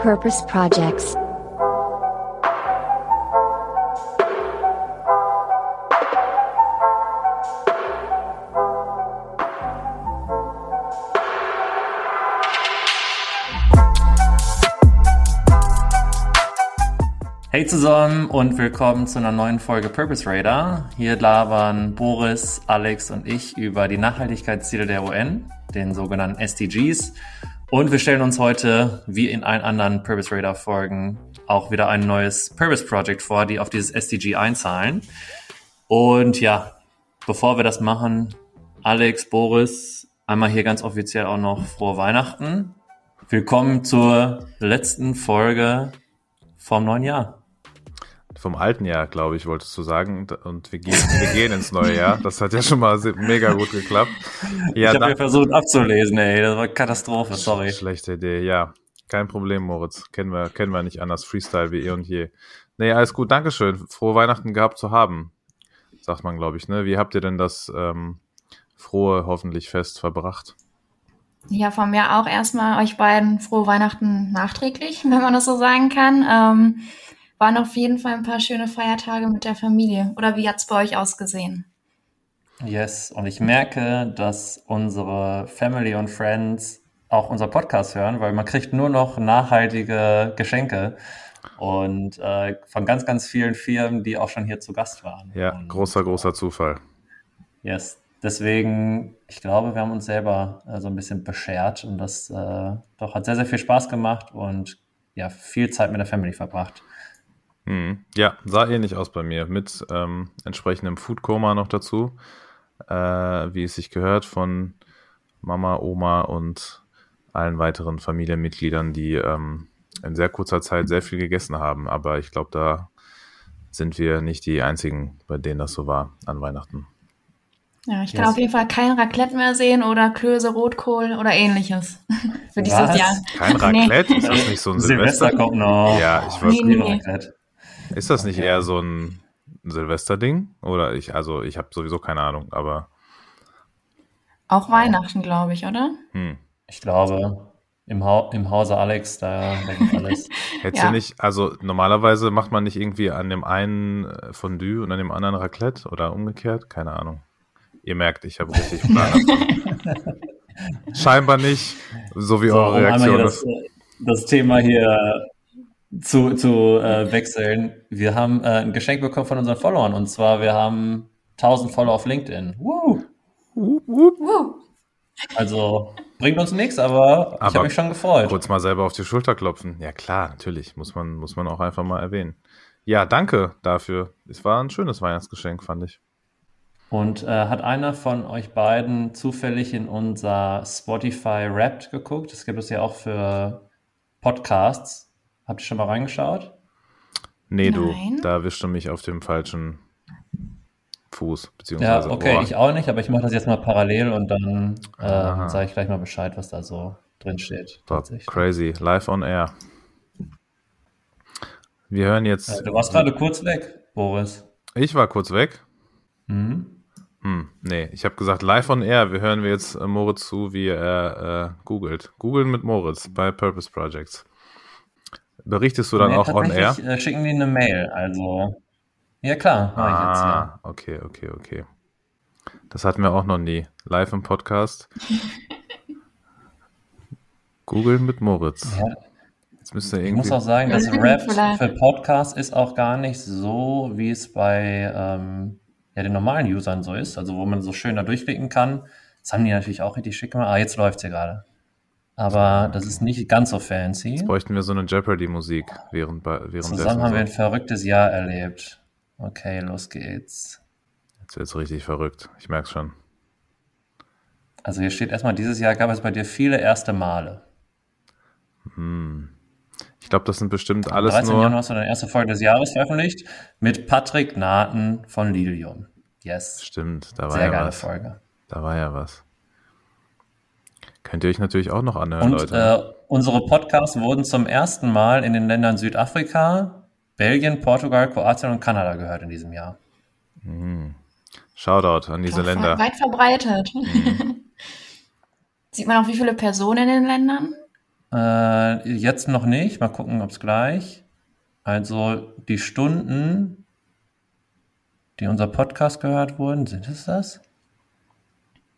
Purpose Projects. Hey zusammen und willkommen zu einer neuen Folge Purpose Radar. Hier labern Boris, Alex und ich über die Nachhaltigkeitsziele der UN, den sogenannten SDGs. Und wir stellen uns heute, wie in allen anderen Purpose Radar Folgen, auch wieder ein neues Purpose Project vor, die auf dieses SDG einzahlen. Und ja, bevor wir das machen, Alex, Boris, einmal hier ganz offiziell auch noch frohe Weihnachten. Willkommen zur letzten Folge vom neuen Jahr. Vom alten Jahr, glaube ich, wolltest du sagen. Und wir gehen, wir gehen ins neue Jahr. Das hat ja schon mal mega gut geklappt. Ja, ich habe ja versucht abzulesen, ey. Das war Katastrophe, sorry. Schlechte Idee, ja. Kein Problem, Moritz. Kennen wir, kennen wir nicht anders. Freestyle wie eh und je. Nee, alles gut. Dankeschön. Frohe Weihnachten gehabt zu haben. Sagt man, glaube ich, ne? Wie habt ihr denn das ähm, frohe, hoffentlich Fest verbracht? Ja, von mir auch erstmal euch beiden frohe Weihnachten nachträglich, wenn man das so sagen kann. Ähm, waren auf jeden Fall ein paar schöne Feiertage mit der Familie. Oder wie hat's bei euch ausgesehen? Yes, und ich merke, dass unsere Family und Friends auch unser Podcast hören, weil man kriegt nur noch nachhaltige Geschenke und äh, von ganz, ganz vielen Firmen, die auch schon hier zu Gast waren. Ja, und, großer, großer Zufall. Yes, deswegen, ich glaube, wir haben uns selber äh, so ein bisschen beschert und das äh, doch hat sehr, sehr viel Spaß gemacht und ja, viel Zeit mit der Family verbracht. Hm. Ja, sah ähnlich aus bei mir, mit ähm, entsprechendem Foodkoma noch dazu, äh, wie es sich gehört von Mama, Oma und allen weiteren Familienmitgliedern, die ähm, in sehr kurzer Zeit sehr viel gegessen haben. Aber ich glaube, da sind wir nicht die Einzigen, bei denen das so war an Weihnachten. Ja, ich kann yes. auf jeden Fall kein Raclette mehr sehen oder Klöße, Rotkohl oder ähnliches für dieses Jahr. Kein Raclette? Nee. Ist das nicht so ein Silvester? Silvester kommt noch. Ja, ich weiß nee, nicht. Nee. Raclette. Ist das nicht eher so ein Silvesterding? Oder ich, also ich habe sowieso keine Ahnung, aber. Auch Weihnachten, glaube ich, oder? Hm. Ich glaube, im, ha im Hause Alex, da denkt alles. Hättest ja. nicht, also normalerweise macht man nicht irgendwie an dem einen äh, Fondue und an dem anderen Raclette oder umgekehrt? Keine Ahnung. Ihr merkt, ich habe richtig Plan. Scheinbar nicht, so wie so, eure Reaktion. Das, das Thema hier zu, zu äh, wechseln. Wir haben äh, ein Geschenk bekommen von unseren Followern und zwar wir haben 1000 Follower auf LinkedIn. Woo! Woo, woo. Also bringt uns nichts, aber, aber ich habe mich schon gefreut. Kurz mal selber auf die Schulter klopfen. Ja klar, natürlich muss man muss man auch einfach mal erwähnen. Ja, danke dafür. Es war ein schönes Weihnachtsgeschenk, fand ich. Und äh, hat einer von euch beiden zufällig in unser Spotify Wrapped geguckt? Das gibt es ja auch für Podcasts. Habt ihr schon mal reingeschaut? Nee, du, da erwischt du mich auf dem falschen Fuß, beziehungsweise Ja, okay, Ohr. ich auch nicht, aber ich mache das jetzt mal parallel und dann äh, sage ich gleich mal Bescheid, was da so drin steht. Crazy, live on air. Wir hören jetzt. Ja, du warst gerade kurz weg, Boris. Ich war kurz weg. Mhm. Hm, nee, ich habe gesagt, live on air. Wir hören wir jetzt äh, Moritz zu, wie er äh, googelt. Googeln mit Moritz bei Purpose Projects. Berichtest du dann nee, auch on air? Äh, schicken die eine Mail, also. Ja, klar, ah, ich jetzt, ja. Ah, okay, okay, okay. Das hatten wir auch noch nie. Live im Podcast. Google mit Moritz. Ja. Jetzt müsste irgendwie... Ich muss auch sagen, das Rap für Podcast ist auch gar nicht so, wie es bei ähm, ja, den normalen Usern so ist. Also, wo man so schön da durchklicken kann. Das haben die natürlich auch richtig schick gemacht. Ah, jetzt läuft es hier gerade aber das ist nicht ganz so fancy. Jetzt bräuchten wir so eine Jeopardy-Musik während, während Zusammen haben wir ein verrücktes Jahr erlebt. Okay, los geht's. Jetzt wird's richtig verrückt. Ich merk's schon. Also hier steht erstmal, dieses Jahr gab es bei dir viele erste Male. Hm. Ich glaube, das sind bestimmt alles Am 13. nur... Januar hast du deine erste Folge des Jahres veröffentlicht mit Patrick Naten von Lilium. Yes. Stimmt, da war Sehr ja geile was. Folge. Da war ja was. Könnt ihr euch natürlich auch noch anhören, Und, Leute. Äh, unsere Podcasts wurden zum ersten Mal in den Ländern Südafrika, Belgien, Portugal, Kroatien und Kanada gehört in diesem Jahr. Mhm. Shoutout an diese ja, Länder. Weit verbreitet. Mhm. Sieht man auch, wie viele Personen in den Ländern? Äh, jetzt noch nicht. Mal gucken, ob es gleich. Also die Stunden, die unser Podcast gehört wurden, sind es das?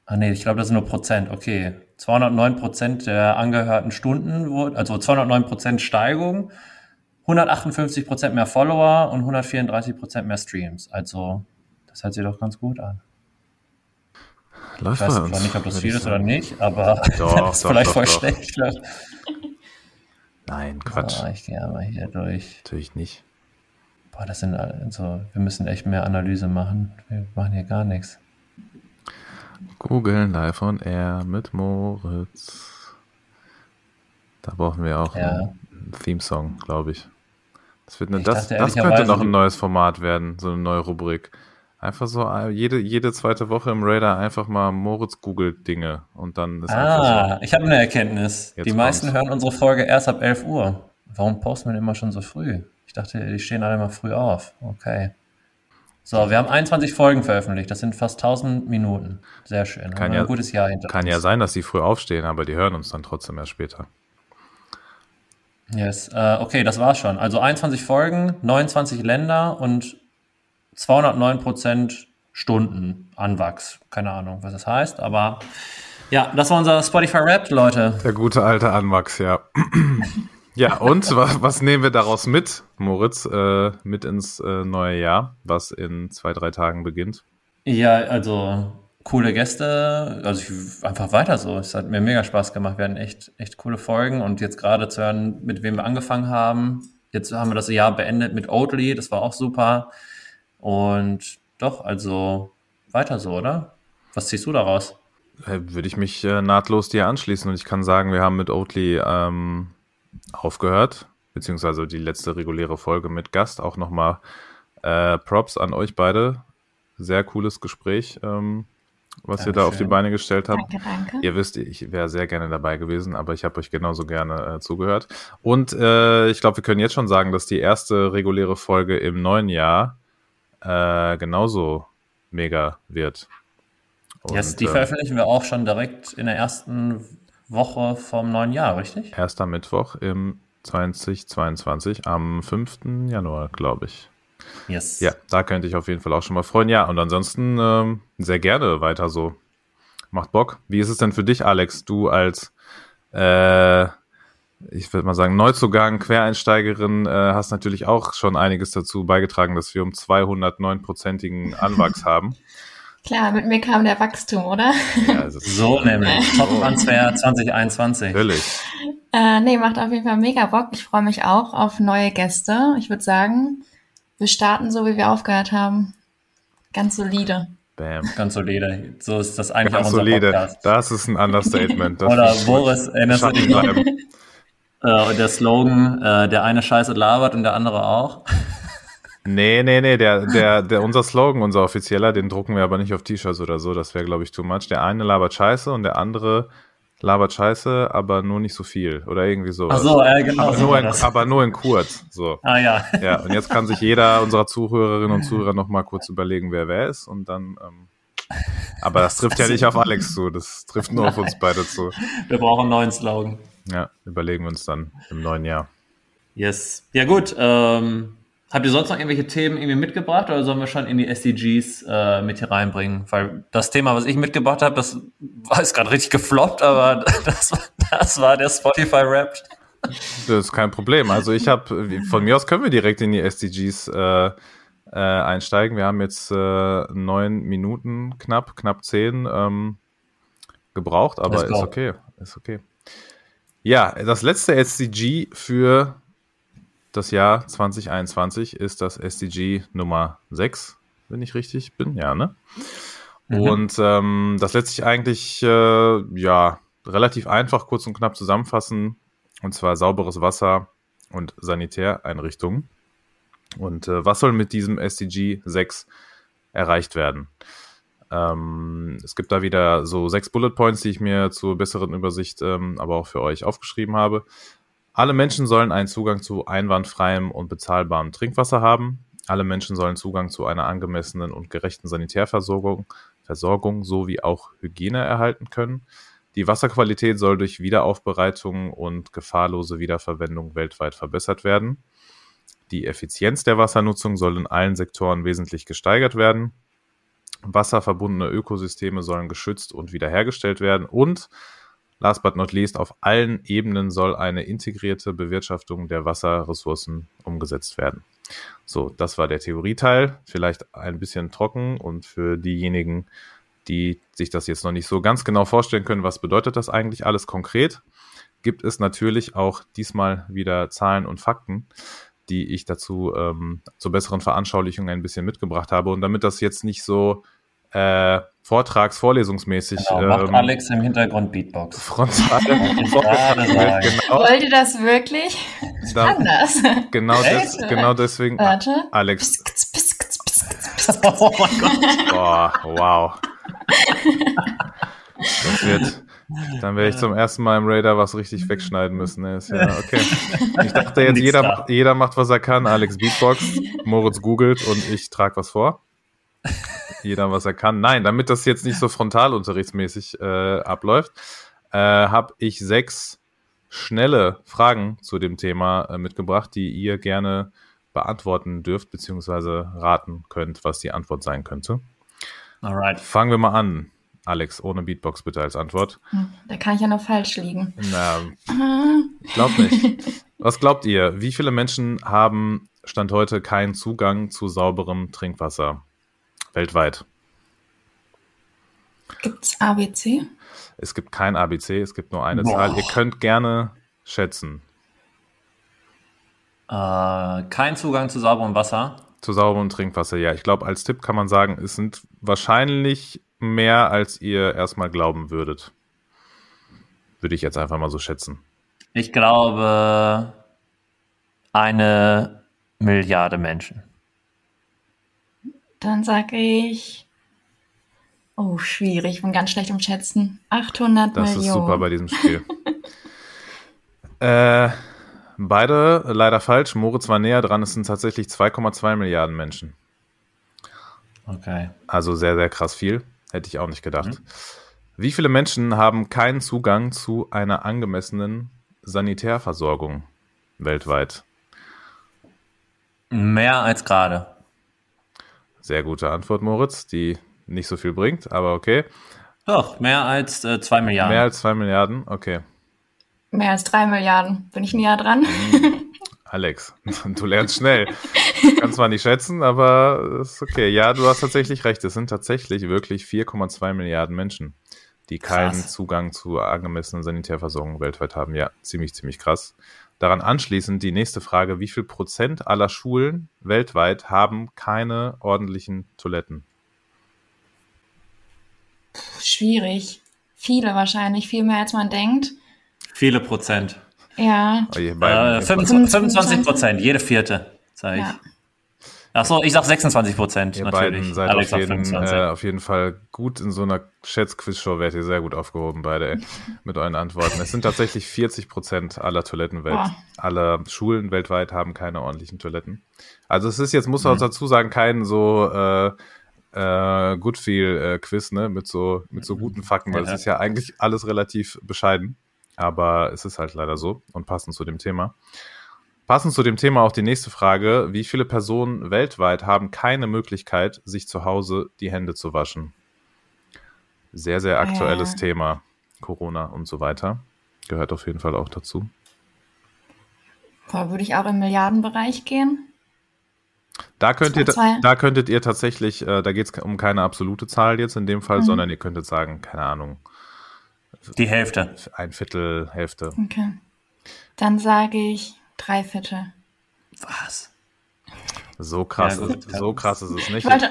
Ah nee, ich glaube, das sind nur Prozent. Okay. 209 Prozent der angehörten Stunden also 209 Prozent Steigung, 158 Prozent mehr Follower und 134 Prozent mehr Streams. Also, das hört sich doch ganz gut an. Läuft Ich weiß uns, zwar nicht, ob das viel ist oder nicht, aber Doch, das ist doch, vielleicht doch, voll schlecht. Nein, Quatsch. Boah, ich gehe aber hier durch. Natürlich nicht. Boah, das sind also, wir müssen echt mehr Analyse machen. Wir machen hier gar nichts. Googeln live on air mit Moritz. Da brauchen wir auch Ja. einen Theme-Song, glaube ich. Das, wird eine, Ich das, dachte das könnte noch ein neues Format werden, so eine neue Rubrik. Einfach so äh, jede, jede zweite Woche im Radar einfach mal Moritz googelt Dinge und dann ist Ah, ich habe eine Erkenntnis. Die meisten kommt's. hören unsere Folge erst ab 11 Uhr. Warum posten wir immer schon so früh? Ich dachte, die stehen alle mal früh auf. Okay. So, wir haben 21 Folgen veröffentlicht. Das sind fast 1000 Minuten. Sehr schön. Kann ja- ein gutes Jahr hinter. Kann uns. ja sein, dass die früh aufstehen, aber die hören uns dann trotzdem erst später. Yes. Äh, okay, das war's schon. Also 21 Folgen, 29 Länder und 209 Prozent Stunden Anwachs. Keine Ahnung, was das heißt, aber ja, das war unser Spotify Rap, Leute. Der gute alte Anwachs, ja. ja, und was, was nehmen wir daraus mit, Moritz, äh, mit ins äh, neue Jahr, was in zwei, drei Tagen beginnt? Ja, also coole Gäste, also ich, einfach weiter so. Es hat mir mega Spaß gemacht. Wir hatten echt, echt coole Folgen und jetzt gerade zu hören, mit wem wir angefangen haben. Jetzt haben wir das Jahr beendet mit Oatly, das war auch super. Und doch, also weiter so, oder? Was ziehst du daraus? Äh, Würde ich mich äh, nahtlos dir anschließen und ich kann sagen, wir haben mit Oatly ähm, aufgehört, beziehungsweise die letzte reguläre Folge mit Gast. Auch nochmal äh, Props an euch beide. Sehr cooles Gespräch, ähm, was ihr da auf die Dankeschön. Beine gestellt habt. Danke, danke. Ihr wisst, ich wäre sehr gerne dabei gewesen, aber ich habe euch genauso gerne äh, zugehört. Und äh, ich glaube, wir können jetzt schon sagen, dass die erste reguläre Folge im neuen Jahr äh, genauso mega wird. Und, Yes, die ähm, veröffentlichen wir auch schon direkt in der ersten Woche vom neuen Jahr, richtig? Erster Mittwoch im 2022 am 5. Januar, glaube ich. Yes. Ja, da könnte ich auf jeden Fall auch schon mal freuen. Ja, und ansonsten ähm, sehr gerne weiter so. Macht Bock. Wie ist es denn für dich, Alex? Du als, äh, ich würde mal sagen, Neuzugang, Quereinsteigerin, äh, hast natürlich auch schon einiges dazu beigetragen, dass wir um 209-prozentigen Anwachs haben. Klar, mit mir kam der Wachstum, oder? Ja, also, So nämlich. Top-Transfer 2021. Natürlich. Äh, nee, macht auf jeden Fall mega Bock. Ich freue mich auch auf neue Gäste. Ich würde sagen, wir starten so, wie wir aufgehört haben. Ganz solide. Bam. Ganz solide. So ist das eigentlich Ganz auch unser solide. Podcast. Das ist ein Understatement. Das Oder. Boris, erinnerst du dich noch? Äh, und der Slogan, äh, der eine Scheiße labert und der andere auch. Nee, nee, nee, der, der, der, unser Slogan, unser offizieller, den drucken wir aber nicht auf T-Shirts oder so, das wäre, glaube ich, too much. Der eine labert Scheiße und der andere labert Scheiße, aber nur nicht so viel oder irgendwie sowas. Ach so, äh, genau. aber, so nur in, aber nur in kurz, so. Ah ja. Ja, und jetzt kann sich jeder unserer Zuhörerinnen und Zuhörer nochmal kurz überlegen, wer wer ist und dann, ähm, aber das trifft ja nicht auf Alex zu, das trifft nur auf uns beide zu. Wir brauchen einen neuen Slogan. Ja, überlegen wir uns dann im neuen Jahr. Yes. Ja gut. Ähm, habt ihr sonst noch irgendwelche Themen irgendwie mitgebracht oder sollen wir schon in die SDGs äh, mit hier reinbringen? Weil das Thema, was ich mitgebracht habe, das war jetzt gerade richtig gefloppt, aber das, war- das war der Spotify-Rap. Das ist kein Problem. Also ich habe, von mir aus können wir direkt in die SDGs äh, äh, einsteigen. Wir haben jetzt äh, neun Minuten knapp, knapp zehn ähm, gebraucht, aber ist okay, ist okay. Ja, das letzte SDG für das Jahr 2021 ist das SDG Nummer 6, wenn ich richtig bin, ja, ne? Mhm. Und ähm, das lässt sich eigentlich äh, ja relativ einfach kurz und knapp zusammenfassen. Und zwar sauberes Wasser und Sanitäreinrichtungen. Und äh, was soll mit diesem SDG 6 erreicht werden? Ähm, es gibt da wieder so sechs Bullet Points, die ich mir zur besseren Übersicht ähm, aber auch für euch aufgeschrieben habe. Alle Menschen sollen einen Zugang zu einwandfreiem und bezahlbarem Trinkwasser haben. Alle Menschen sollen Zugang zu einer angemessenen und gerechten Sanitärversorgung Versorgung sowie auch Hygiene erhalten können. Die Wasserqualität soll durch Wiederaufbereitung und gefahrlose Wiederverwendung weltweit verbessert werden. Die Effizienz der Wassernutzung soll in allen Sektoren wesentlich gesteigert werden. Wasserverbundene Ökosysteme sollen geschützt und wiederhergestellt werden. Und last but not least, auf allen Ebenen soll eine integrierte Bewirtschaftung der Wasserressourcen umgesetzt werden. So, das war der Theorieteil. Vielleicht ein bisschen trocken und für diejenigen, die sich das jetzt noch nicht so ganz genau vorstellen können, was bedeutet das eigentlich alles konkret, gibt es natürlich auch diesmal wieder Zahlen und Fakten, die ich dazu ähm, zur besseren Veranschaulichung ein bisschen mitgebracht habe. Und damit das jetzt nicht so äh, Vortrags-, Vorlesungsmäßig. Genau, macht ähm, Alex im Hintergrund Beatbox. Frontal. genau. Wollt ihr das wirklich? Ich da, kann das. Genau, des, genau deswegen. Warte. Alex. oh mein Gott. Boah, wow. Das wird, dann werde ich zum ersten Mal im Raider was richtig wegschneiden müssen. Ja, okay. Ich dachte jetzt, jeder, jeder macht, was er kann. Alex Beatbox, Moritz googelt und ich trage was vor. Jeder, was er kann. Nein, damit das jetzt nicht so frontalunterrichtsmäßig äh, abläuft, äh, habe ich sechs schnelle Fragen zu dem Thema äh, mitgebracht, die ihr gerne beantworten dürft, beziehungsweise raten könnt, was die Antwort sein könnte. Alright. Fangen wir mal an. Alex, ohne Beatbox bitte als Antwort. Hm, da kann ich ja noch falsch liegen. Na, ich glaub nicht. Was glaubt ihr? Wie viele Menschen haben Stand heute keinen Zugang zu sauberem Trinkwasser? Weltweit. Gibt es ABC? Es gibt kein ABC, es gibt nur eine Boah. Zahl. Ihr könnt gerne schätzen. Äh, kein Zugang zu sauberem Wasser. Zu sauberem Trinkwasser, ja. Ich glaube, als Tipp kann man sagen, es sind wahrscheinlich mehr, als ihr erstmal glauben würdet. Würde ich jetzt einfach mal so schätzen. Ich glaube, eine Milliarde Menschen. Dann sage ich, oh, schwierig, ich bin ganz schlecht im Schätzen. 800 das Millionen. Das ist super bei diesem Spiel. äh, beide leider falsch. Moritz war näher dran. Es sind tatsächlich 2,2 Milliarden Menschen. Okay. Also sehr, sehr krass viel. Hätte ich auch nicht gedacht. Mhm. Wie viele Menschen haben keinen Zugang zu einer angemessenen Sanitärversorgung weltweit? Mehr als gerade. Sehr gute Antwort, Moritz, die nicht so viel bringt, aber okay. Doch, mehr als äh, zwei Milliarden. Mehr als zwei Milliarden, okay. Mehr als drei Milliarden. Bin ich näher dran? Mhm. Alex, du lernst schnell. Kann zwar nicht schätzen, aber ist okay. Ja, du hast tatsächlich recht. Es sind tatsächlich wirklich 4,2 Milliarden Menschen, die keinen krass. Zugang zu angemessenen Sanitärversorgung weltweit haben. Ja, ziemlich, ziemlich krass. Daran anschließend die nächste Frage. Wie viel Prozent aller Schulen weltweit haben keine ordentlichen Toiletten? Schwierig. Viele wahrscheinlich, viel mehr als man denkt. Viele Prozent. Ja. Oh, äh, 25 Prozent, jede vierte, sage ich. Ja. Achso, ich sag 26 Prozent. Ihr natürlich. beiden seid auf jeden, äh, auf jeden, Fall gut in so einer Schätz-Quiz-Show, werdet ihr sehr gut aufgehoben beide ey, mit euren Antworten. Es sind tatsächlich 40 Prozent aller Toiletten welt, oh. aller Schulen weltweit haben keine ordentlichen Toiletten. Also es ist jetzt, muss man mhm. dazu sagen, kein so äh, äh, Goodfeel-Quiz, ne, mit so, mit so guten Fakten, weil es ist ja eigentlich alles relativ bescheiden. Aber es ist halt leider so und passend zu dem Thema. Passend zu dem Thema auch die nächste Frage. Wie viele Personen weltweit haben keine Möglichkeit, sich zu Hause die Hände zu waschen? Sehr, sehr aktuelles äh. Thema. Corona und so weiter. Gehört auf jeden Fall auch dazu. Da würde ich auch im Milliardenbereich gehen. Da, könnt ihr, da könntet ihr tatsächlich, äh, da geht es um keine absolute Zahl jetzt in dem Fall, mhm. sondern ihr könntet sagen, keine Ahnung, die Hälfte. Ein Viertel, Hälfte. Okay. Dann sage ich drei Viertel. Was? So krass, ja, ist, so krass ist es nicht. Warte,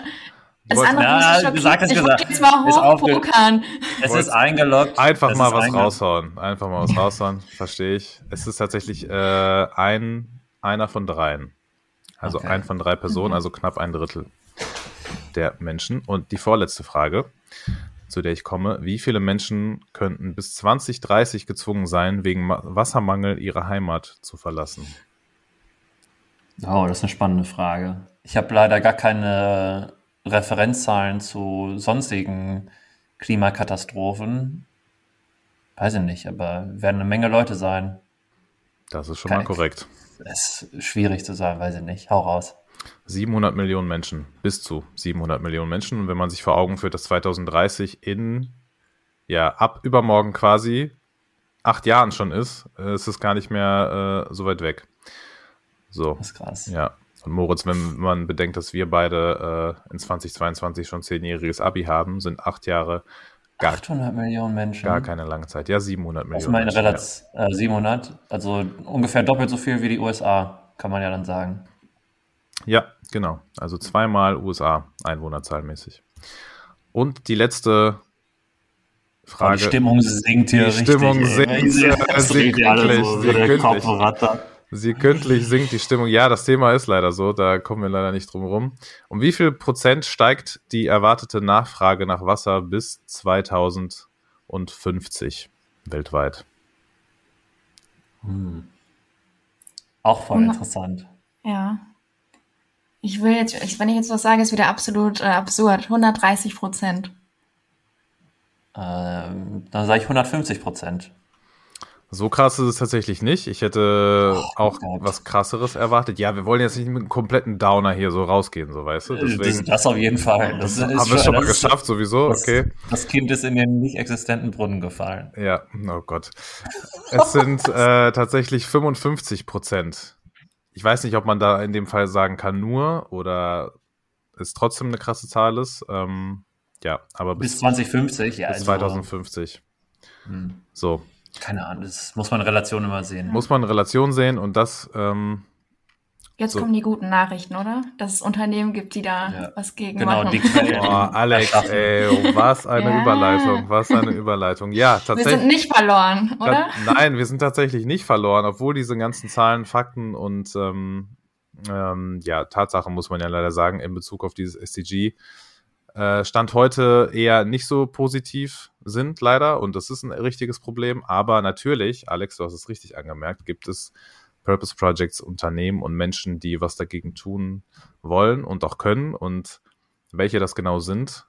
es ist ja, gesagt, ist gesagt. Jetzt mal hochpokern. Es ist eingeloggt. Einfach mal was raushauen. Einfach mal was raushauen. Verstehe ich. Es ist tatsächlich äh, ein, einer von dreien. Also okay. ein von drei Personen, mhm. also knapp ein Drittel der Menschen. Und die vorletzte Frage zu der ich komme. Wie viele Menschen könnten bis 2030 gezwungen sein, wegen Wassermangel ihre Heimat zu verlassen? Oh, das ist eine spannende Frage. Ich habe leider gar keine Referenzzahlen zu sonstigen Klimakatastrophen. weiß ich nicht, aber werden eine Menge Leute sein. Das ist schon Kann mal korrekt. Es ist schwierig zu sagen, weiß ich nicht. Hau raus. 700 Millionen Menschen, bis zu 700 Millionen Menschen. Und wenn man sich vor Augen führt, dass 2030 in, ja, ab übermorgen quasi acht Jahren schon ist, äh, ist es gar nicht mehr äh, so weit weg. So. Das ist krass. Ja. Und Moritz, wenn man bedenkt, dass wir beide äh, in 2022 schon zehnjähriges Abi haben, sind acht Jahre gar, 800 Millionen Menschen. Gar keine lange Zeit. Ja, 700 Millionen. Ist meine Relation. Ja. Äh, 700, also ungefähr doppelt so viel wie die USA, kann man ja dann sagen. Ja, genau. Also zweimal USA Einwohnerzahlmäßig. Und die letzte Frage. Die Stimmung sinkt hier die richtig. Stimmung sinkt, so Sekündlich sinkt die Stimmung. Ja, das Thema ist leider so, da kommen wir leider nicht drum rum. Um wie viel Prozent steigt die erwartete Nachfrage nach Wasser bis 2050 weltweit? Hm. Auch voll interessant. Ja. Ich will jetzt, wenn ich jetzt was sage, ist wieder absolut äh, absurd. 130 Prozent. Ähm, dann sage ich 150 Prozent. So krass ist es tatsächlich nicht. Ich hätte oh, auch Gott. was krasseres erwartet. Ja, wir wollen jetzt nicht mit einem kompletten Downer hier so rausgehen, so weißt du. Deswegen, das, das auf jeden Fall. Das, das haben wir schon mal geschafft, sowieso. Das, okay. Das Kind ist in den nicht existenten Brunnen gefallen. Ja, oh Gott. Es sind äh, tatsächlich 55 Prozent. Ich weiß nicht, ob man da in dem Fall sagen kann nur oder es trotzdem eine krasse Zahl ist. Ähm, ja, aber bis, bis 2050, ja. Bis also, 2050. Hm. So. Keine Ahnung, das muss man in Relation immer sehen. Muss man in Relation sehen und das. Ähm, Jetzt so. kommen die guten Nachrichten, oder? Dass es Unternehmen gibt, die da ja. was gegen genau, machen. Die Quelle, Boah, Alex, ey, oh, was eine ja. Überleitung, was eine Überleitung. Ja, tatsächlich. Wir sind nicht verloren, oder? Nein, wir sind tatsächlich nicht verloren, obwohl diese ganzen Zahlen, Fakten und ähm, ähm, ja, Tatsachen, muss man ja leider sagen, in Bezug auf dieses SDG äh, Stand heute eher nicht so positiv sind, leider. Und das ist ein richtiges Problem. Aber natürlich, Alex, du hast es richtig angemerkt, gibt es Purpose Projects, Unternehmen und Menschen, die was dagegen tun wollen und auch können. Und welche das genau sind,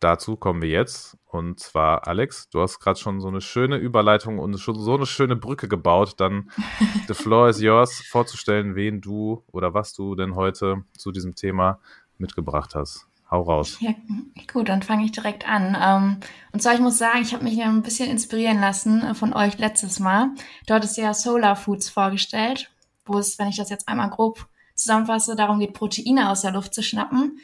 dazu kommen wir jetzt. Und zwar, Alex, du hast gerade schon so eine schöne Überleitung und schon so eine schöne Brücke gebaut. Dann the floor is yours, vorzustellen, wen du oder was du denn heute zu diesem Thema mitgebracht hast. Hau raus. Ja, gut, dann fange ich direkt an. Ähm, und zwar, ich muss sagen, ich habe mich ein bisschen inspirieren lassen äh, von euch letztes Mal. Dort ist ja Solar Foods vorgestellt, wo es, wenn ich das jetzt einmal grob zusammenfasse, darum geht, Proteine aus der Luft zu schnappen.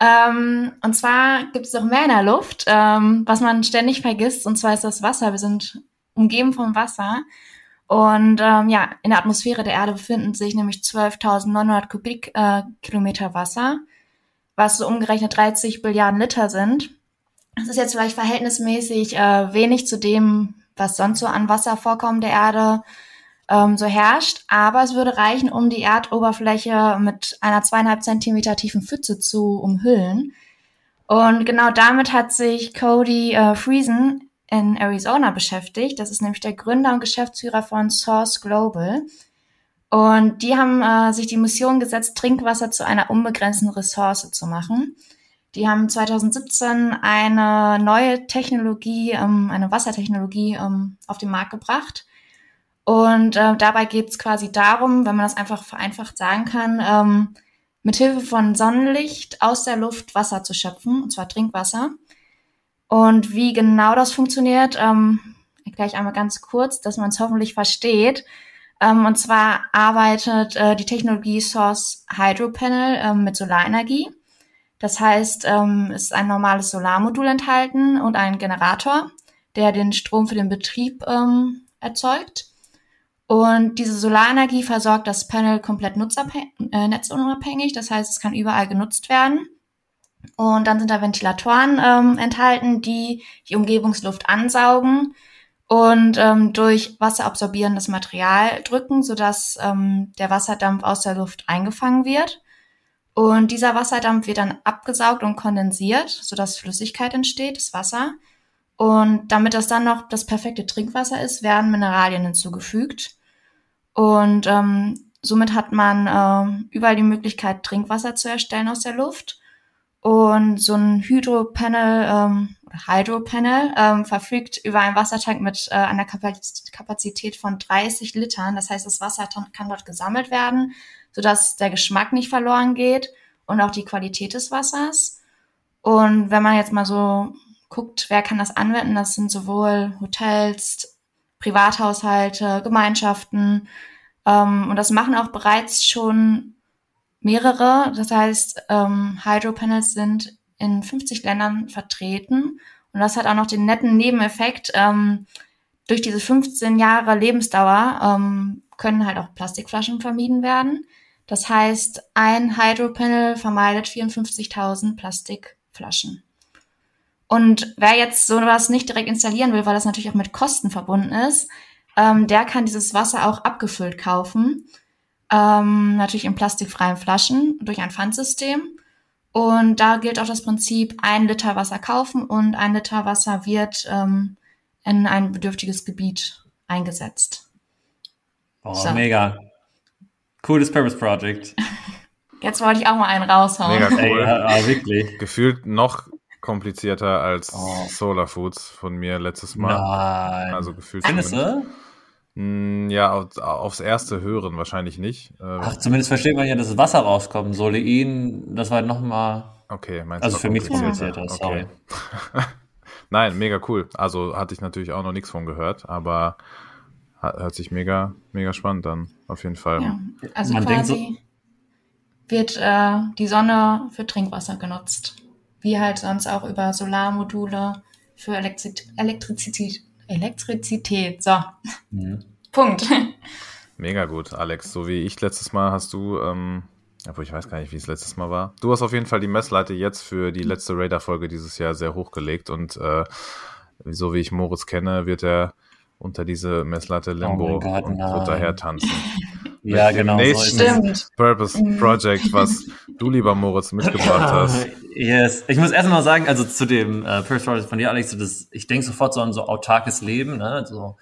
Ähm, und zwar gibt es auch mehr in der Luft, ähm, was man ständig vergisst, und zwar ist das Wasser. Wir sind umgeben vom Wasser. Und ähm, ja, in der Atmosphäre der Erde befinden sich nämlich 12.900 Kubikkilometer äh, Wasser was so umgerechnet 30 Billiarden Liter sind. Das ist jetzt vielleicht verhältnismäßig äh, wenig zu dem, was sonst so an Wasservorkommen der Erde ähm, so herrscht, aber es würde reichen, um die Erdoberfläche mit einer zweieinhalb Zentimeter tiefen Pfütze zu umhüllen. Und genau damit hat sich Cody äh, Friesen in Arizona beschäftigt. Das ist nämlich der Gründer und Geschäftsführer von Source Global. Und die haben äh, sich die Mission gesetzt, Trinkwasser zu einer unbegrenzten Ressource zu machen. Die haben 2017 eine neue Technologie, ähm, eine Wassertechnologie ähm, auf den Markt gebracht. Und äh, dabei geht es quasi darum, wenn man das einfach vereinfacht sagen kann, ähm, mit Hilfe von Sonnenlicht aus der Luft Wasser zu schöpfen, und zwar Trinkwasser. Und wie genau das funktioniert, ähm, erkläre ich einmal ganz kurz, dass man es hoffentlich versteht. Ähm, und zwar arbeitet äh, die Technologie Source Hydro Panel ähm, mit Solarenergie. Das heißt, ähm, ist ein normales Solarmodul enthalten und ein Generator, der den Strom für den Betrieb ähm, erzeugt. Und diese Solarenergie versorgt das Panel komplett äh, netzunabhängig. Das heißt, es kann überall genutzt werden. Und dann sind da Ventilatoren ähm, enthalten, die die Umgebungsluft ansaugen und ähm, durch wasserabsorbierendes Material drücken, sodass ähm, der Wasserdampf aus der Luft eingefangen wird. Und dieser Wasserdampf wird dann abgesaugt und kondensiert, sodass Flüssigkeit entsteht, das Wasser. Und damit das dann noch das perfekte Trinkwasser ist, werden Mineralien hinzugefügt. Und ähm, somit hat man äh, überall die Möglichkeit, Trinkwasser zu erstellen aus der Luft. Und so ein Hydropanel ähm, Hydropanel ähm, verfügt über einen Wassertank mit äh, einer Kapazität von 30 Litern. Das heißt, das Wasser kann dort gesammelt werden, sodass der Geschmack nicht verloren geht und auch die Qualität des Wassers. Und wenn man jetzt mal so guckt, wer kann das anwenden, das sind sowohl Hotels, Privathaushalte, Gemeinschaften. Ähm, und das machen auch bereits schon mehrere. Das heißt, ähm, Hydropanels sind in 50 Ländern vertreten. Und das hat auch noch den netten Nebeneffekt. Ähm, durch diese 15 Jahre Lebensdauer ähm, können halt auch Plastikflaschen vermieden werden. Das heißt, ein Hydropanel vermeidet 54.000 Plastikflaschen. Und wer jetzt sowas nicht direkt installieren will, weil das natürlich auch mit Kosten verbunden ist, ähm, der kann dieses Wasser auch abgefüllt kaufen. Ähm, natürlich in plastikfreien Flaschen durch ein Pfandsystem. Und da gilt auch das Prinzip, ein Liter Wasser kaufen und ein Liter Wasser wird ähm, in ein bedürftiges Gebiet eingesetzt. Oh, so. mega. Cooles Purpose Project. Jetzt wollte ich auch mal einen raushauen. Mega cool. Ey, ja, wirklich. Gefühlt noch komplizierter als oh. Solar Foods von mir letztes Mal. Nein. Also gefühlt. Findest du? Hm, ja, auf, aufs erste hören wahrscheinlich nicht. Äh, Ach, zumindest versteht man ja, dass das Wasser rauskommt. Solein, das war nochmal. Okay, meinst du? Also für mich komplizierter, sorry. Okay. Nein, mega cool. Also hatte ich natürlich auch noch nichts von gehört, aber hört sich mega, mega spannend an, auf jeden Fall. Ja, also man quasi so wird äh, die Sonne für Trinkwasser genutzt wie halt sonst auch über Solarmodule für Elektri Elektrizität. Elektrizität. So. Mhm. Punkt. Mega gut, Alex. So wie ich letztes Mal hast du, ähm, obwohl ich weiß gar nicht, wie es letztes Mal war. Du hast auf jeden Fall die Messlatte jetzt für die letzte Radar-Folge dieses Jahr sehr hochgelegt und äh, so wie ich Moritz kenne, wird er unter diese Messlatte Limbo oh Gott, und wird daher tanzen. ja, genau. So Purpose mhm. Project, was du, lieber Moritz, mitgebracht hast. Yes. Ich muss erst mal sagen, also zu dem äh, Purpose Project von dir, Alex, so das, ich denke sofort so an so autarkes Leben, ne? Also,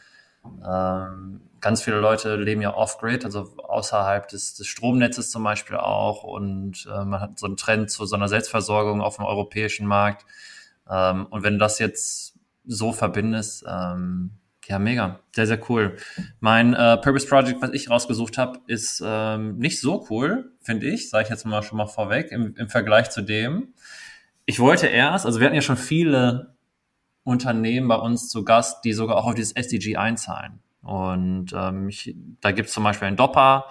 ähm, ganz viele Leute leben ja off-grid, also außerhalb des, des Stromnetzes zum Beispiel auch. Und äh, man hat so einen Trend zu so einer Selbstversorgung auf dem europäischen Markt. Ähm, und wenn das jetzt so verbindest, ähm, ja, mega. Sehr, sehr cool. Mein äh, Purpose Project, was ich rausgesucht habe, ist ähm, nicht so cool, finde ich, sage ich jetzt mal schon mal vorweg, im, im Vergleich zu dem. Ich wollte erst, also wir hatten ja schon viele Unternehmen bei uns zu Gast, die sogar auch auf dieses SDG einzahlen. Und ähm, ich, da gibt es zum Beispiel ein Dopper,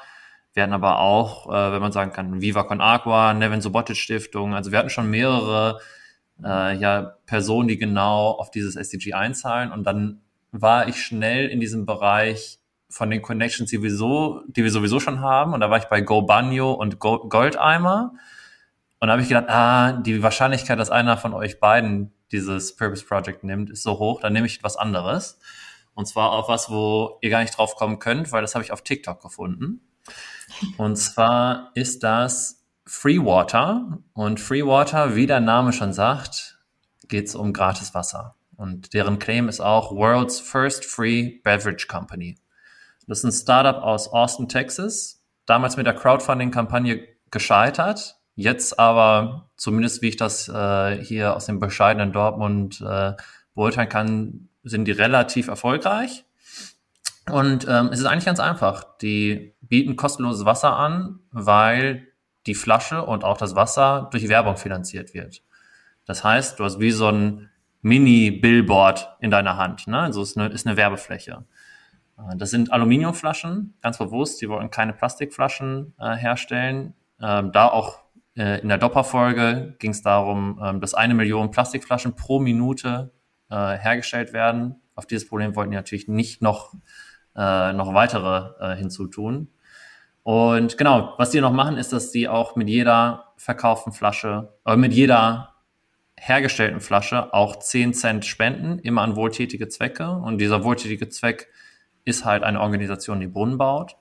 wir hatten aber auch, äh, wenn man sagen kann, Viva Con Agua, Nevin Subotic Stiftung. Also wir hatten schon mehrere äh, ja, Personen, die genau auf dieses SDG einzahlen. Und dann war ich schnell in diesem Bereich von den Connections, die wir, so, die wir sowieso schon haben. Und da war ich bei Go Banyo und Go Goldeimer. Und da habe ich gedacht, ah, die Wahrscheinlichkeit, dass einer von euch beiden dieses Purpose Project nimmt, ist so hoch, dann nehme ich was anderes. Und zwar auf was, wo ihr gar nicht drauf kommen könnt, weil das habe ich auf TikTok gefunden. Und zwar ist das Free Water. Und Free Water, wie der Name schon sagt, geht es um gratis Wasser. Und deren Claim ist auch World's First Free Beverage Company. Das ist ein Startup aus Austin, Texas. Damals mit der Crowdfunding-Kampagne gescheitert. Jetzt aber, zumindest wie ich das äh, hier aus dem bescheidenen Dortmund äh, beurteilen kann, sind die relativ erfolgreich. Und ähm, es ist eigentlich ganz einfach. Die bieten kostenloses Wasser an, weil die Flasche und auch das Wasser durch Werbung finanziert wird. Das heißt, du hast wie so ein Mini-Billboard in deiner Hand. Ne? Also ist eine, ist eine Werbefläche. Äh, das sind Aluminiumflaschen, ganz bewusst. Die wollen keine Plastikflaschen äh, herstellen. Ähm, da auch äh, in der Dopplerfolge ging es darum, ähm, dass eine Million Plastikflaschen pro Minute äh, hergestellt werden. Auf dieses Problem wollten die natürlich nicht noch, äh, noch weitere äh, hinzutun. Und genau, was die noch machen, ist, dass die auch mit jeder verkauften Flasche, äh, mit jeder hergestellten Flasche auch 10 Cent spenden, immer an wohltätige Zwecke. Und dieser wohltätige Zweck ist halt eine Organisation, die Brunnen baut.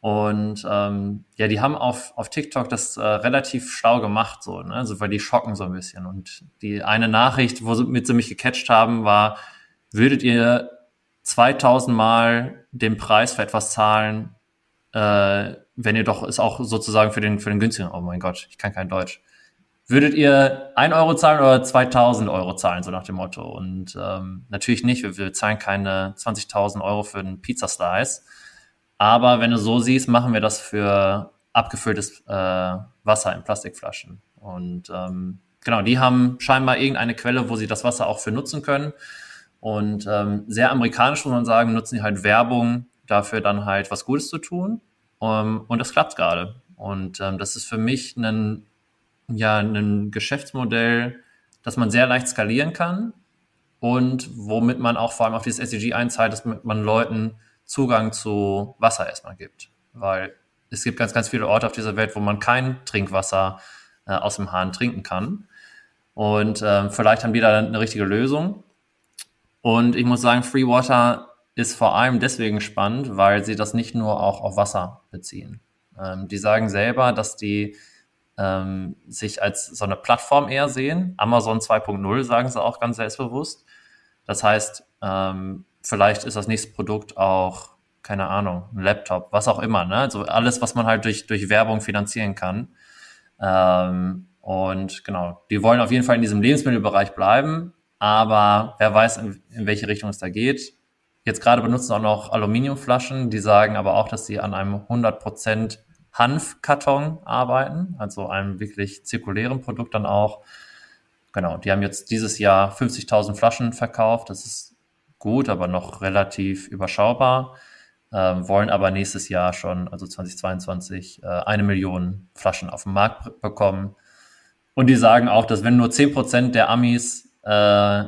Und ähm, ja, die haben auf, auf TikTok das äh, relativ schlau gemacht, so, ne? also, weil die schocken so ein bisschen. Und die eine Nachricht, womit sie mich gecatcht haben, war, würdet ihr 2000 Mal den Preis für etwas zahlen, äh, wenn ihr doch es auch sozusagen für den, für den günstigen, oh mein Gott, ich kann kein Deutsch, würdet ihr 1 Euro zahlen oder 2000 Euro zahlen, so nach dem Motto? Und ähm, natürlich nicht, wir, wir zahlen keine 20.000 Euro für einen Pizza-Slice. Aber wenn du so siehst, machen wir das für abgefülltes äh, Wasser in Plastikflaschen. Und ähm, genau, die haben scheinbar irgendeine Quelle, wo sie das Wasser auch für nutzen können. Und ähm, sehr amerikanisch muss man sagen, nutzen die halt Werbung dafür dann halt was Gutes zu tun. Um, ähm, und das klappt gerade. Und ähm, das ist für mich ein, ja, ein Geschäftsmodell, das man sehr leicht skalieren kann und womit man auch vor allem auf dieses SDG einzahlt, dass man Leuten Zugang zu Wasser erstmal gibt. Weil es gibt ganz, ganz viele Orte auf dieser Welt, wo man kein Trinkwasser äh, aus dem Hahn trinken kann. Und äh, vielleicht haben die da eine richtige Lösung. Und ich muss sagen, Free Water ist vor allem deswegen spannend, weil sie das nicht nur auch auf Wasser beziehen. Ähm, die sagen selber, dass die ähm, sich als so eine Plattform eher sehen. Amazon 2.0 sagen sie auch ganz selbstbewusst. Das heißt, ähm, vielleicht ist das nächste Produkt auch, keine Ahnung, ein Laptop, was auch immer. Ne? Also alles, was man halt durch, durch Werbung finanzieren kann. Ähm, und genau, die wollen auf jeden Fall in diesem Lebensmittelbereich bleiben, aber wer weiß, in, in welche Richtung es da geht. Jetzt gerade benutzen auch noch Aluminiumflaschen, die sagen aber auch, dass sie an einem 100% Hanfkarton arbeiten, also einem wirklich zirkulären Produkt dann auch. Genau, die haben jetzt dieses Jahr 50.000 Flaschen verkauft. Das ist gut, aber noch relativ überschaubar. Ähm, wollen aber nächstes Jahr schon, also 2022, äh, eine Million Flaschen auf den Markt bekommen. Und die sagen auch, dass wenn nur 10% der Amis äh,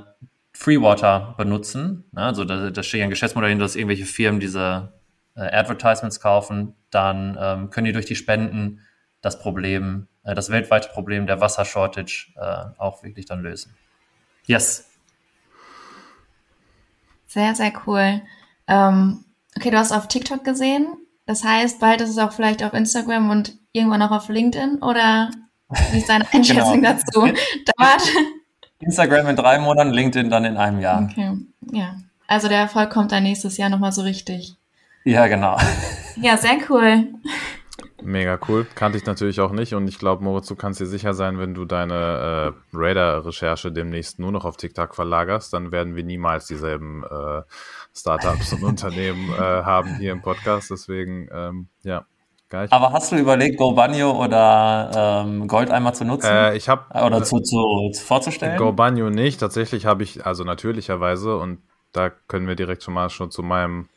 Freewater benutzen. Ne? Also da, da steht ja ein Geschäftsmodell hin, dass irgendwelche Firmen diese äh, Advertisements kaufen, dann ähm, können die durch die Spenden das Problem, äh, das weltweite Problem der Wassershortage äh, auch wirklich dann lösen. Yes. Sehr, sehr cool. Ähm, okay, du hast auf TikTok gesehen. Das heißt, bald ist es auch vielleicht auf Instagram und irgendwann auch auf LinkedIn oder wie ist deine Einschätzung genau. dazu? Dauert, Instagram in drei Monaten, LinkedIn dann in einem Jahr. Okay, ja. Also der Erfolg kommt dann nächstes Jahr nochmal so richtig. Ja, genau. Ja, sehr cool. Mega cool. Kannte ich natürlich auch nicht und ich glaube, Moritz, du kannst dir sicher sein, wenn du deine äh, Radar-Recherche demnächst nur noch auf TikTok verlagerst, dann werden wir niemals dieselben äh, Startups und Unternehmen äh, haben hier im Podcast. Deswegen, ähm, ja, Geil. Aber hast du überlegt, GoBanyo oder ähm, Goldeimer zu nutzen? Äh, ich habe oder zu, zu, zu vorzustellen? GoBanyo nicht. Tatsächlich habe ich, also natürlicherweise, und da können wir direkt schon mal schon zu meinem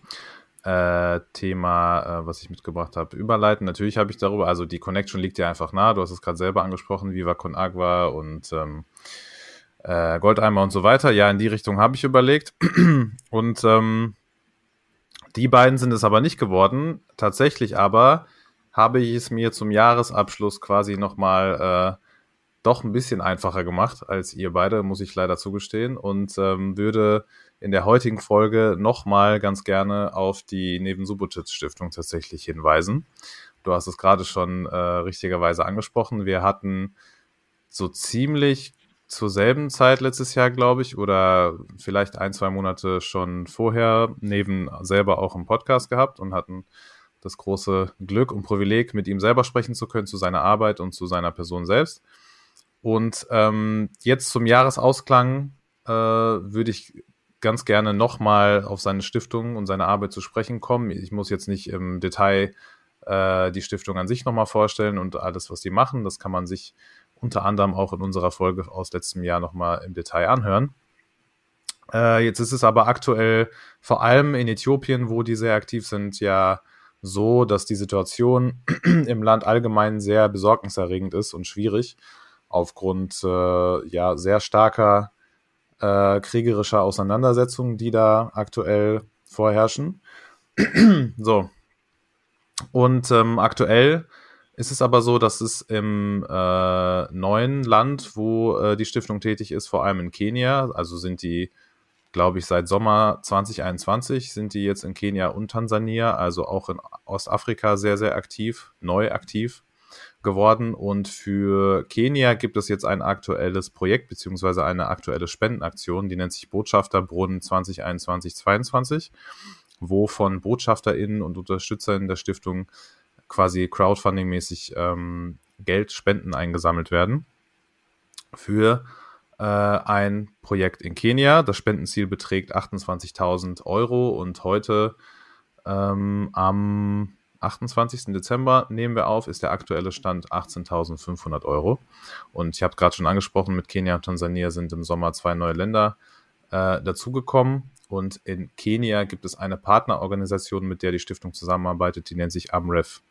äh, Thema, äh, was ich mitgebracht habe, überleiten. Natürlich habe ich darüber, also die Connection liegt ja einfach nah. Du hast es gerade selber angesprochen, Viva Con Agua und ähm, äh, Goldeimer und so weiter. Ja, in die Richtung habe ich überlegt. und ähm, die beiden sind es aber nicht geworden. Tatsächlich aber habe ich es mir zum Jahresabschluss quasi nochmal äh, doch ein bisschen einfacher gemacht als ihr beide, muss ich leider zugestehen. Und ähm, würde in der heutigen Folge nochmal ganz gerne auf die Neven Subotic Stiftung tatsächlich hinweisen. Du hast es gerade schon äh, richtigerweise angesprochen. Wir hatten so ziemlich zur selben Zeit letztes Jahr, glaube ich, oder vielleicht ein, zwei Monate schon vorher Neven selber auch im Podcast gehabt und hatten das große Glück und Privileg, mit ihm selber sprechen zu können, zu seiner Arbeit und zu seiner Person selbst. Und ähm, jetzt zum Jahresausklang äh, würde ich ganz gerne nochmal auf seine Stiftung und seine Arbeit zu sprechen kommen. Ich muss jetzt nicht im Detail äh, die Stiftung an sich nochmal vorstellen und alles, was die machen. Das kann man sich unter anderem auch in unserer Folge aus letztem Jahr nochmal im Detail anhören. Äh, jetzt ist es aber aktuell vor allem in Äthiopien, wo die sehr aktiv sind, ja so, dass die Situation im Land allgemein sehr besorgniserregend ist und schwierig aufgrund äh, ja sehr starker äh, kriegerischer Auseinandersetzungen, die da aktuell vorherrschen. so. Und ähm, aktuell ist es aber so, dass es im äh, neuen Land, wo äh, die Stiftung tätig ist, vor allem in Kenia, also sind die glaube ich, seit Sommer 2021 sind die jetzt in Kenia und Tansania, also auch in Ostafrika sehr, sehr aktiv, neu aktiv geworden. Und für Kenia gibt es jetzt ein aktuelles Projekt beziehungsweise eine aktuelle Spendenaktion, die nennt sich Botschafterbrunnen 2021-22, wo von BotschafterInnen und UnterstützerInnen der Stiftung quasi Crowdfunding-mäßig ähm, Geld, Spenden eingesammelt werden. für äh, ein Projekt in Kenia. Das Spendenziel beträgt 28.000 Euro und heute ähm, am 28. Dezember nehmen wir auf, ist der aktuelle Stand 18.500 Euro. Und ich habe gerade schon angesprochen, mit Kenia und Tansania sind im Sommer zwei neue Länder äh, dazugekommen. Und in Kenia gibt es eine Partnerorganisation, mit der die Stiftung zusammenarbeitet, die nennt sich AMREF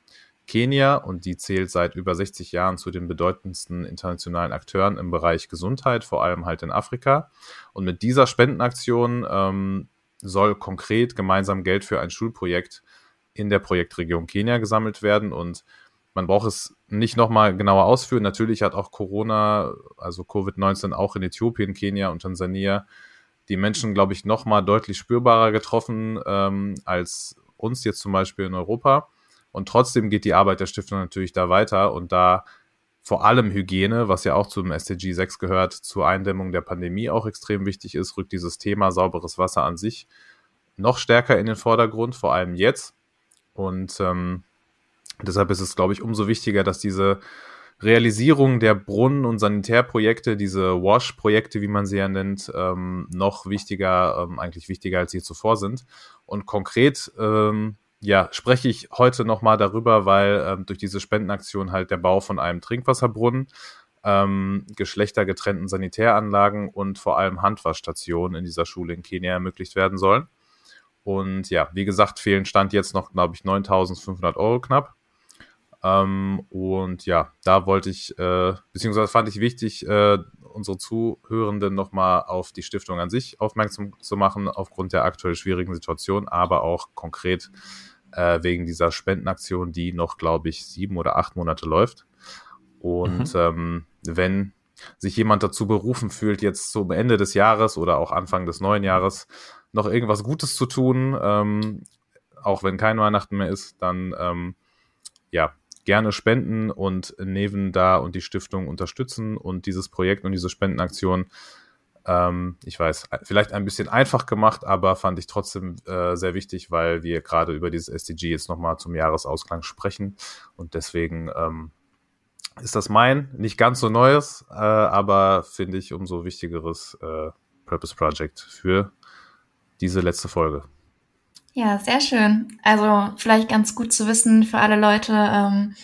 Kenia und die zählt seit über 60 Jahren zu den bedeutendsten internationalen Akteuren im Bereich Gesundheit, vor allem halt in Afrika. Und mit dieser Spendenaktion ähm, soll konkret gemeinsam Geld für ein Schulprojekt in der Projektregion Kenia gesammelt werden und man braucht es nicht nochmal genauer ausführen. Natürlich hat auch Corona, also Covid-19 auch in Äthiopien, Kenia und Tansania die Menschen, glaube ich, nochmal deutlich spürbarer getroffen ähm, als uns jetzt zum Beispiel in Europa. Und trotzdem geht die Arbeit der Stiftung natürlich da weiter und da vor allem Hygiene, was ja auch zum SDG 6 gehört, zur Eindämmung der Pandemie auch extrem wichtig ist, rückt dieses Thema sauberes Wasser an sich noch stärker in den Vordergrund, vor allem jetzt. Und ähm, deshalb ist es, glaube ich, umso wichtiger, dass diese Realisierung der Brunnen- und Sanitärprojekte, diese WASH-Projekte, wie man sie ja nennt, ähm, noch wichtiger, ähm, eigentlich wichtiger als je zuvor sind. Und konkret ähm, ja, spreche ich heute nochmal darüber, weil ähm, durch diese Spendenaktion halt der Bau von einem Trinkwasserbrunnen, ähm, geschlechtergetrennten Sanitäranlagen und vor allem Handwaschstationen in dieser Schule in Kenia ermöglicht werden sollen. Und ja, wie gesagt, fehlen Stand jetzt noch, glaube ich, 9.500 Euro knapp. Ähm, und ja, da wollte ich, äh, beziehungsweise fand ich wichtig, äh, unsere Zuhörenden nochmal auf die Stiftung an sich aufmerksam zu machen, aufgrund der aktuell schwierigen Situation, aber auch konkret äh, wegen dieser Spendenaktion, die noch, glaube ich, sieben oder acht Monate läuft. Und mhm. ähm, wenn sich jemand dazu berufen fühlt, jetzt zum Ende des Jahres oder auch Anfang des neuen Jahres noch irgendwas Gutes zu tun, ähm, auch wenn kein Weihnachten mehr ist, dann ähm, ja, gerne spenden und Neven da und die Stiftung unterstützen und dieses Projekt und diese Spendenaktion ähm, ich weiß, vielleicht ein bisschen einfach gemacht, aber fand ich trotzdem äh, sehr wichtig, weil wir gerade über dieses SDG jetzt nochmal zum Jahresausklang sprechen. Und deswegen ähm, ist das mein, nicht ganz so neues, äh, aber finde ich umso wichtigeres äh, Purpose Project für diese letzte Folge. Ja, sehr schön. Also vielleicht ganz gut zu wissen für alle Leute, ähm,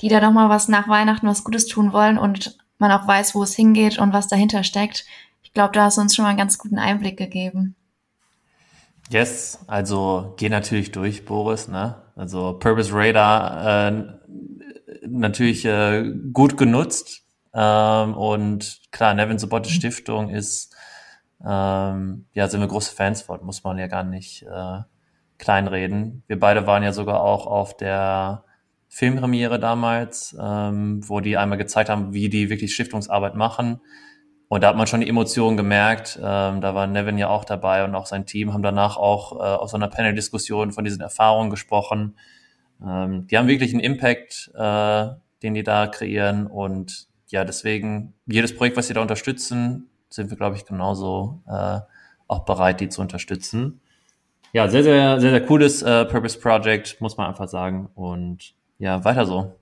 die da nochmal was nach Weihnachten was Gutes tun wollen und man auch weiß, wo es hingeht und was dahinter steckt ich glaube, da hast du uns schon mal einen ganz guten Einblick gegeben. Yes, also geh natürlich durch, Boris. Ne? Also Purpose Radar äh, natürlich äh, gut genutzt ähm, und klar, Nevin Sobotte Stiftung ist ähm, ja sind wir große Fans von, muss man ja gar nicht äh, kleinreden. Wir beide waren ja sogar auch auf der Filmpremiere damals, ähm, wo die einmal gezeigt haben, wie die wirklich Stiftungsarbeit machen und da hat man schon die Emotionen gemerkt. Ähm, da war Nevin ja auch dabei und auch sein Team haben danach auch äh, auf so einer Panel-Diskussion von diesen Erfahrungen gesprochen. Ähm, die haben wirklich einen Impact, äh, den die da kreieren. Und ja, deswegen, jedes Projekt, was sie da unterstützen, sind wir, glaube ich, genauso äh, auch bereit, die zu unterstützen. Ja, sehr, sehr, sehr, sehr cooles äh, Purpose Project, muss man einfach sagen. Und ja, weiter so.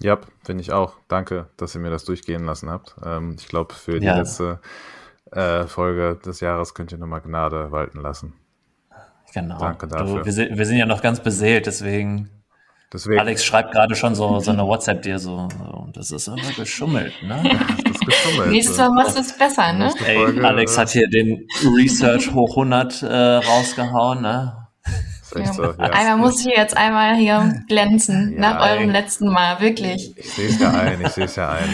Ja, finde ich auch. Danke, dass ihr mir das durchgehen lassen habt. Ähm, ich glaube, für die ja. letzte äh, Folge des Jahres könnt ihr nochmal Gnade walten lassen. Genau. Danke dafür. Du, wir, sind, wir, sind, ja noch ganz beseelt, deswegen. deswegen. Alex schreibt gerade schon so, so eine WhatsApp dir so, so, das ist immer geschummelt, ne? Geschummelt. Nächstes Mal machst du es besser, ne? Ey, Alex hat hier den Research hoch 100 äh, rausgehauen, ne? Ja. So, ja. Einmal muss ich jetzt einmal hier glänzen, ja, nach eurem ey. letzten Mal, wirklich. Ich sehe es ja ein, ich sehe es ja ein.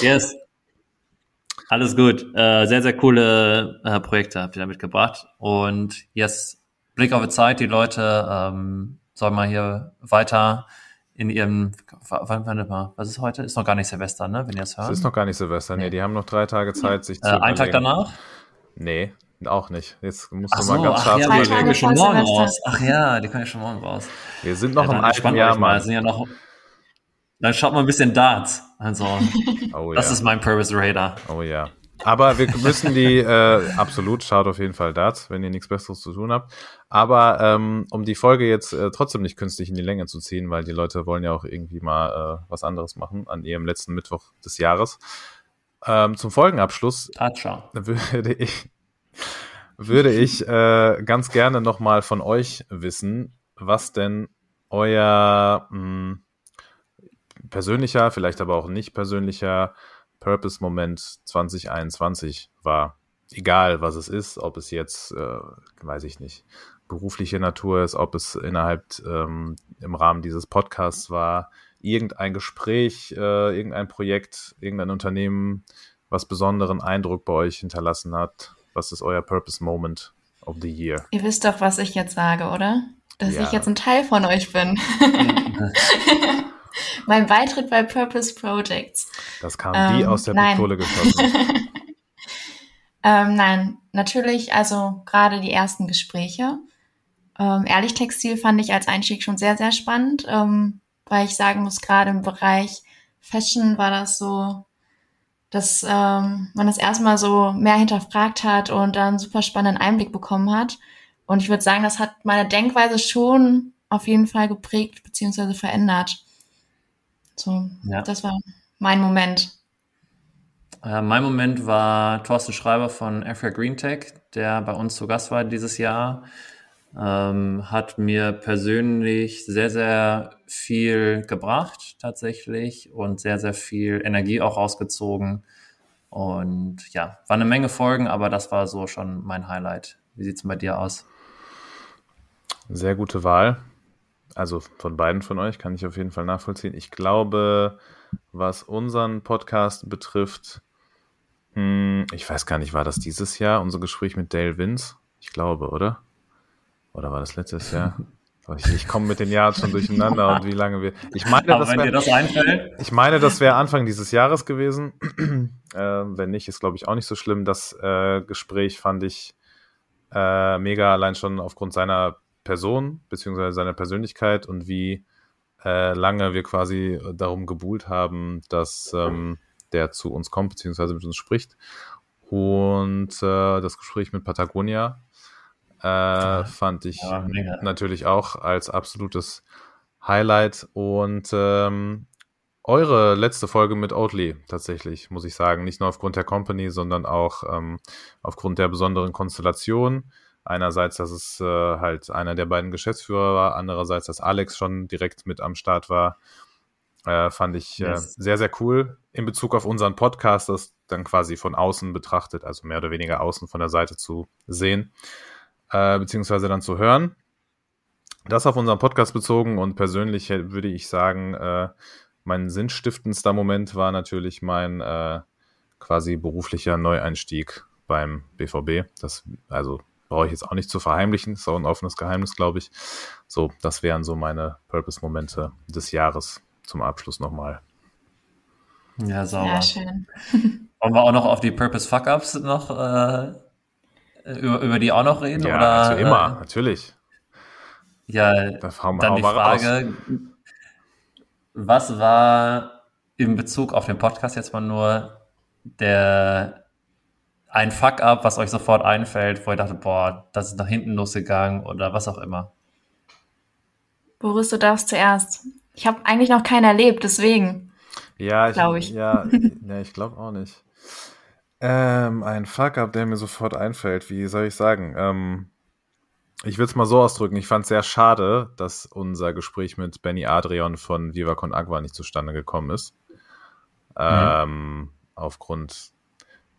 Yes. Alles gut. Äh, sehr, sehr coole äh, Projekte habt ihr da mitgebracht. Und yes, Blick auf die Zeit, die Leute ähm, sollen mal hier weiter in ihrem, wann, wann mal, was ist heute? Ist noch gar nicht Silvester, ne, wenn ihr es hört. Es ist noch gar nicht Silvester, nee, die haben noch drei Tage Zeit, sich äh, zu Ein Tag danach? Nee, auch nicht. Jetzt musst du so, mal ganz ach scharf ja, die können ja schon morgen raus. Ach ja, die können ja schon morgen raus. Wir sind noch ja, im alten Jahr, mal. Sind ja noch, dann schaut mal ein bisschen Darts. Also, oh, das ja. ist mein Purpose Radar. Oh ja. Aber wir müssen die, äh, absolut, schaut auf jeden Fall Darts, wenn ihr nichts Besseres zu tun habt. Aber ähm, um die Folge jetzt äh, trotzdem nicht künstlich in die Länge zu ziehen, weil die Leute wollen ja auch irgendwie mal äh, was anderes machen an ihrem letzten Mittwoch des Jahres, ähm, zum Folgenabschluss Tatscha. würde ich, würde ich äh, ganz gerne nochmal von euch wissen, was denn euer mh, hm, persönlicher, vielleicht aber auch nicht persönlicher Purpose-Moment 2021 war. Egal, was es ist, ob es jetzt, äh, weiß ich nicht, berufliche Natur ist, ob es innerhalb ähm, im Rahmen dieses Podcasts war, irgendein Gespräch, äh, irgendein Projekt, irgendein Unternehmen, was besonderen Eindruck bei euch hinterlassen hat. Was ist euer Purpose Moment of the Year? Ihr wisst doch, was ich jetzt sage, oder? Dass ja. ich jetzt ein Teil von euch bin. mein Beitritt bei Purpose Projects. Das kam ähm, wie aus der nein. Pistole geschossen. ähm, nein, natürlich, also gerade die ersten Gespräche. Ähm, Ehrlich Textil fand ich als Einstieg schon sehr, sehr spannend, ähm, weil ich sagen muss, gerade im Bereich Fashion war das so, dass ähm, man das erstmal so mehr hinterfragt hat und dann super spannenden Einblick bekommen hat. Und ich würde sagen, das hat meine Denkweise schon auf jeden Fall geprägt bzw. verändert. So, ja. das war mein Moment. Äh, mein Moment war Thorsten Schreiber von Africa Green Tech, der bei uns zu Gast war dieses Jahr. Ähm, hat mir persönlich sehr, sehr viel gebracht tatsächlich und sehr, sehr viel Energie auch rausgezogen. Und ja, war eine Menge Folgen, aber das war so schon mein Highlight. Wie sieht es bei dir aus? Sehr gute Wahl. Also von beiden von euch kann ich auf jeden Fall nachvollziehen. Ich glaube, was unseren Podcast betrifft, hm, ich weiß gar nicht, war das dieses Jahr, unser Gespräch mit Dale Vince? Ich glaube, oder? Oder war das letztes Jahr? Ich, ich komme mit den Jahren schon durcheinander und wie lange wir. Ich meine, Aber das dir das einfällt. Ich meine, das wäre Anfang dieses Jahres gewesen. äh, wenn nicht, ist glaube ich auch nicht so schlimm. Das äh, Gespräch fand ich äh, mega allein schon aufgrund seiner Person beziehungsweise seiner Persönlichkeit und wie äh, lange wir quasi darum gebuhlt haben, dass ähm, der zu uns kommt beziehungsweise mit uns spricht. Und äh, das Gespräch mit Patagonia äh, fand ich ja, natürlich auch als absolutes Highlight. Und ähm, eure letzte Folge mit Oatly tatsächlich, muss ich sagen. Nicht nur aufgrund der Company, sondern auch ähm, aufgrund der besonderen Konstellation. Einerseits, dass es äh, halt einer der beiden Geschäftsführer war, andererseits, dass Alex schon direkt mit am Start war. Äh, fand ich äh, yes. sehr, sehr cool in Bezug auf unseren Podcast, das dann quasi von außen betrachtet, also mehr oder weniger außen von der Seite zu sehen, äh, beziehungsweise dann zu hören. Das auf unseren Podcast bezogen und persönlich würde ich sagen, äh, mein sinnstiftendster Moment war natürlich mein quasi beruflicher Neueinstieg beim BVB. Das, also brauche ich jetzt auch nicht zu verheimlichen, ist auch ein offenes Geheimnis, glaube ich. So, das wären so meine Purpose-Momente des Jahres zum Abschluss nochmal. Ja, sauber. Ja, schön. Wollen wir auch noch auf die Purpose-Fuck-Ups noch, äh, über, über die auch noch reden? Ja, oder, also immer, äh, natürlich. Ja, da dann die Frage, raus. was war in Bezug auf den Podcast jetzt mal nur der ein Fuck-up, was euch sofort einfällt, wo ihr dachtet, boah, das ist nach hinten losgegangen oder was auch immer? Boris, du darfst zuerst. Ich habe eigentlich noch keinen erlebt, deswegen. Ja, glaube ich. Ja, ne, ich glaube auch nicht. Ähm, ein Fuck-up, der mir sofort einfällt. Wie soll ich sagen? Ähm, ich will es mal so ausdrücken. Ich fand es sehr schade, dass unser Gespräch mit Benny Adrian von Viva Con Agua nicht zustande gekommen ist. Mhm. Ähm, aufgrund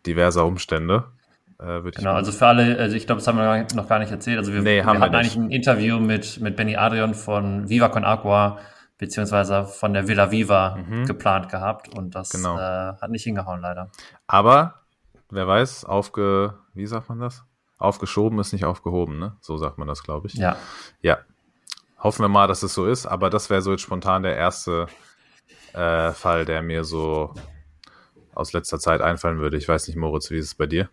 diverser Umstände. Äh, genau, also für alle, also ich glaube, das haben wir noch gar nicht erzählt. Also wir, nee, wir hatten wir eigentlich ein Interview mit, mit Benny Adrian von Viva Con Agua, beziehungsweise von der Villa Viva mhm. geplant gehabt und das genau. äh, hat nicht hingehauen, leider. Aber, wer weiß, aufge, wie sagt man das? Aufgeschoben ist nicht aufgehoben, ne? So sagt man das, glaube ich. Ja. Ja. Hoffen wir mal, dass es so ist, aber das wäre so jetzt spontan der erste äh, Fall, der mir so aus letzter Zeit einfallen würde. Ich weiß nicht, Moritz, wie ist es bei dir?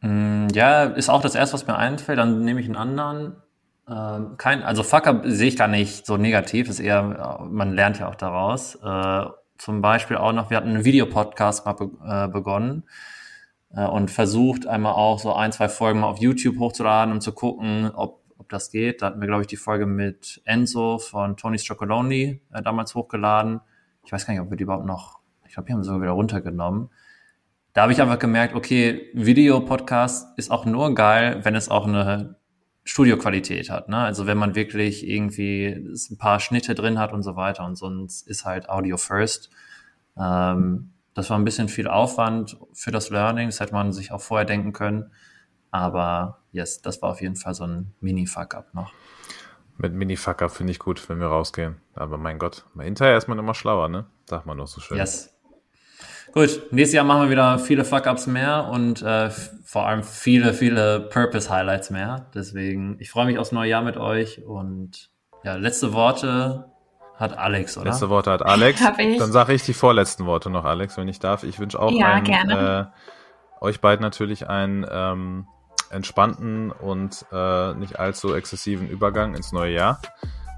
Mm, ja, ist auch das erste, was mir einfällt. Dann nehme ich einen anderen. Ähm, kein, also Fucker sehe ich gar nicht so negativ. Ist eher, man lernt ja auch daraus. Äh, zum Beispiel auch noch, wir hatten einen Videopodcast mal be äh, begonnen äh, und versucht einmal auch so ein, zwei Folgen mal auf YouTube hochzuladen, um zu gucken, ob, ob das geht. Da hatten wir, glaube ich, die Folge mit Enzo von Tony's Chocolonely äh, damals hochgeladen. Ich weiß gar nicht, ob wir die überhaupt noch Ich glaube, die haben sogar wieder runtergenommen. Da habe ich einfach gemerkt, okay, Videopodcast ist auch nur geil, wenn es auch eine Studioqualität hat. Ne? Also wenn man wirklich irgendwie ein paar Schnitte drin hat und so weiter und sonst ist halt Audio First. Ähm, das war ein bisschen viel Aufwand für das Learning, das hätte man sich auch vorher denken können. Aber yes, das war auf jeden Fall so ein Mini-Fuck-up noch. Mit Mini-Fuck-up finde ich gut, wenn wir rausgehen. Aber mein Gott, hinterher ist man immer schlauer, ne? Sagt man doch so schön. Yes. Gut, nächstes Jahr machen wir wieder viele Fuck-Ups mehr und äh, vor allem viele, viele Purpose-Highlights mehr. Deswegen, ich freue mich aufs neue Jahr mit euch und ja, letzte Worte hat Alex, oder? Letzte Worte hat Alex. Hab ich. Dann sage ich die vorletzten Worte noch, Alex, wenn ich darf. Ich wünsche auch Ja, einen, gerne. Äh, euch beiden natürlich einen ähm, entspannten und äh, nicht allzu exzessiven Übergang ins neue Jahr.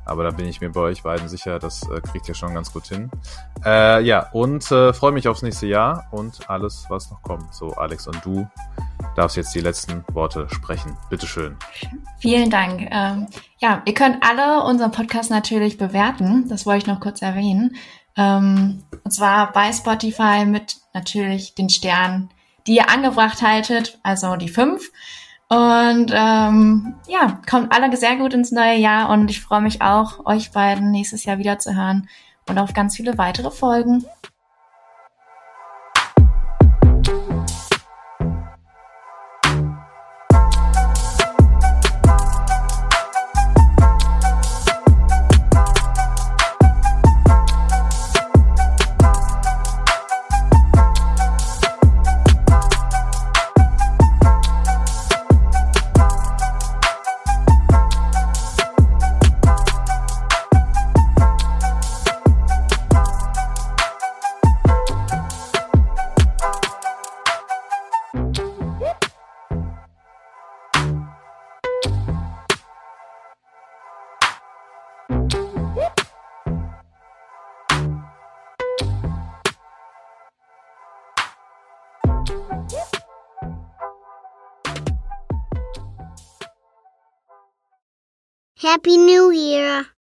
Aber da bin ich mir bei euch beiden sicher, das äh, kriegt ihr schon ganz gut hin. Äh, ja, und äh, freue mich aufs nächste Jahr und alles, was noch kommt. So, Alex und du darfst jetzt die letzten Worte sprechen. Bitteschön. Vielen Dank. Ähm, ja, ihr könnt alle unseren Podcast natürlich bewerten. Das wollte ich noch kurz erwähnen. Ähm, und zwar bei Spotify mit natürlich den Sternen, die ihr angebracht haltet, also die fünf. Und ähm, ja, kommt alle sehr gut ins neue Jahr und ich freue mich auch, euch beiden nächstes Jahr wieder zu hören und auf ganz viele weitere Folgen. Happy New Year.